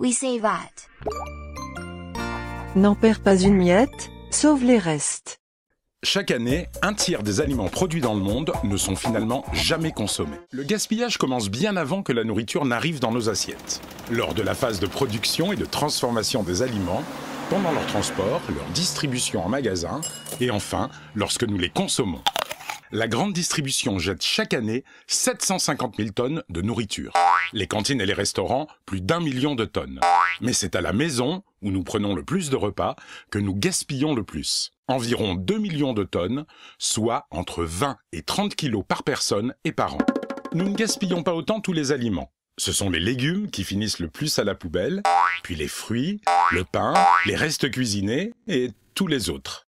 We save at. N'en perds pas une miette, sauve les restes. Chaque année, un tiers des aliments produits dans le monde ne sont finalement jamais consommés. Le gaspillage commence bien avant que la nourriture n'arrive dans nos assiettes. Lors de la phase de production et de transformation des aliments, pendant leur transport, leur distribution en magasin, et enfin, lorsque nous les consommons. La grande distribution jette chaque année 750 000 tonnes de nourriture. Les cantines et les restaurants, plus d'un million de tonnes. Mais c'est à la maison, où nous prenons le plus de repas, que nous gaspillons le plus. Environ 2 millions de tonnes, soit entre 20 et 30 kilos par personne et par an. Nous ne gaspillons pas autant tous les aliments. Ce sont les légumes qui finissent le plus à la poubelle, puis les fruits, le pain, les restes cuisinés et tous les autres.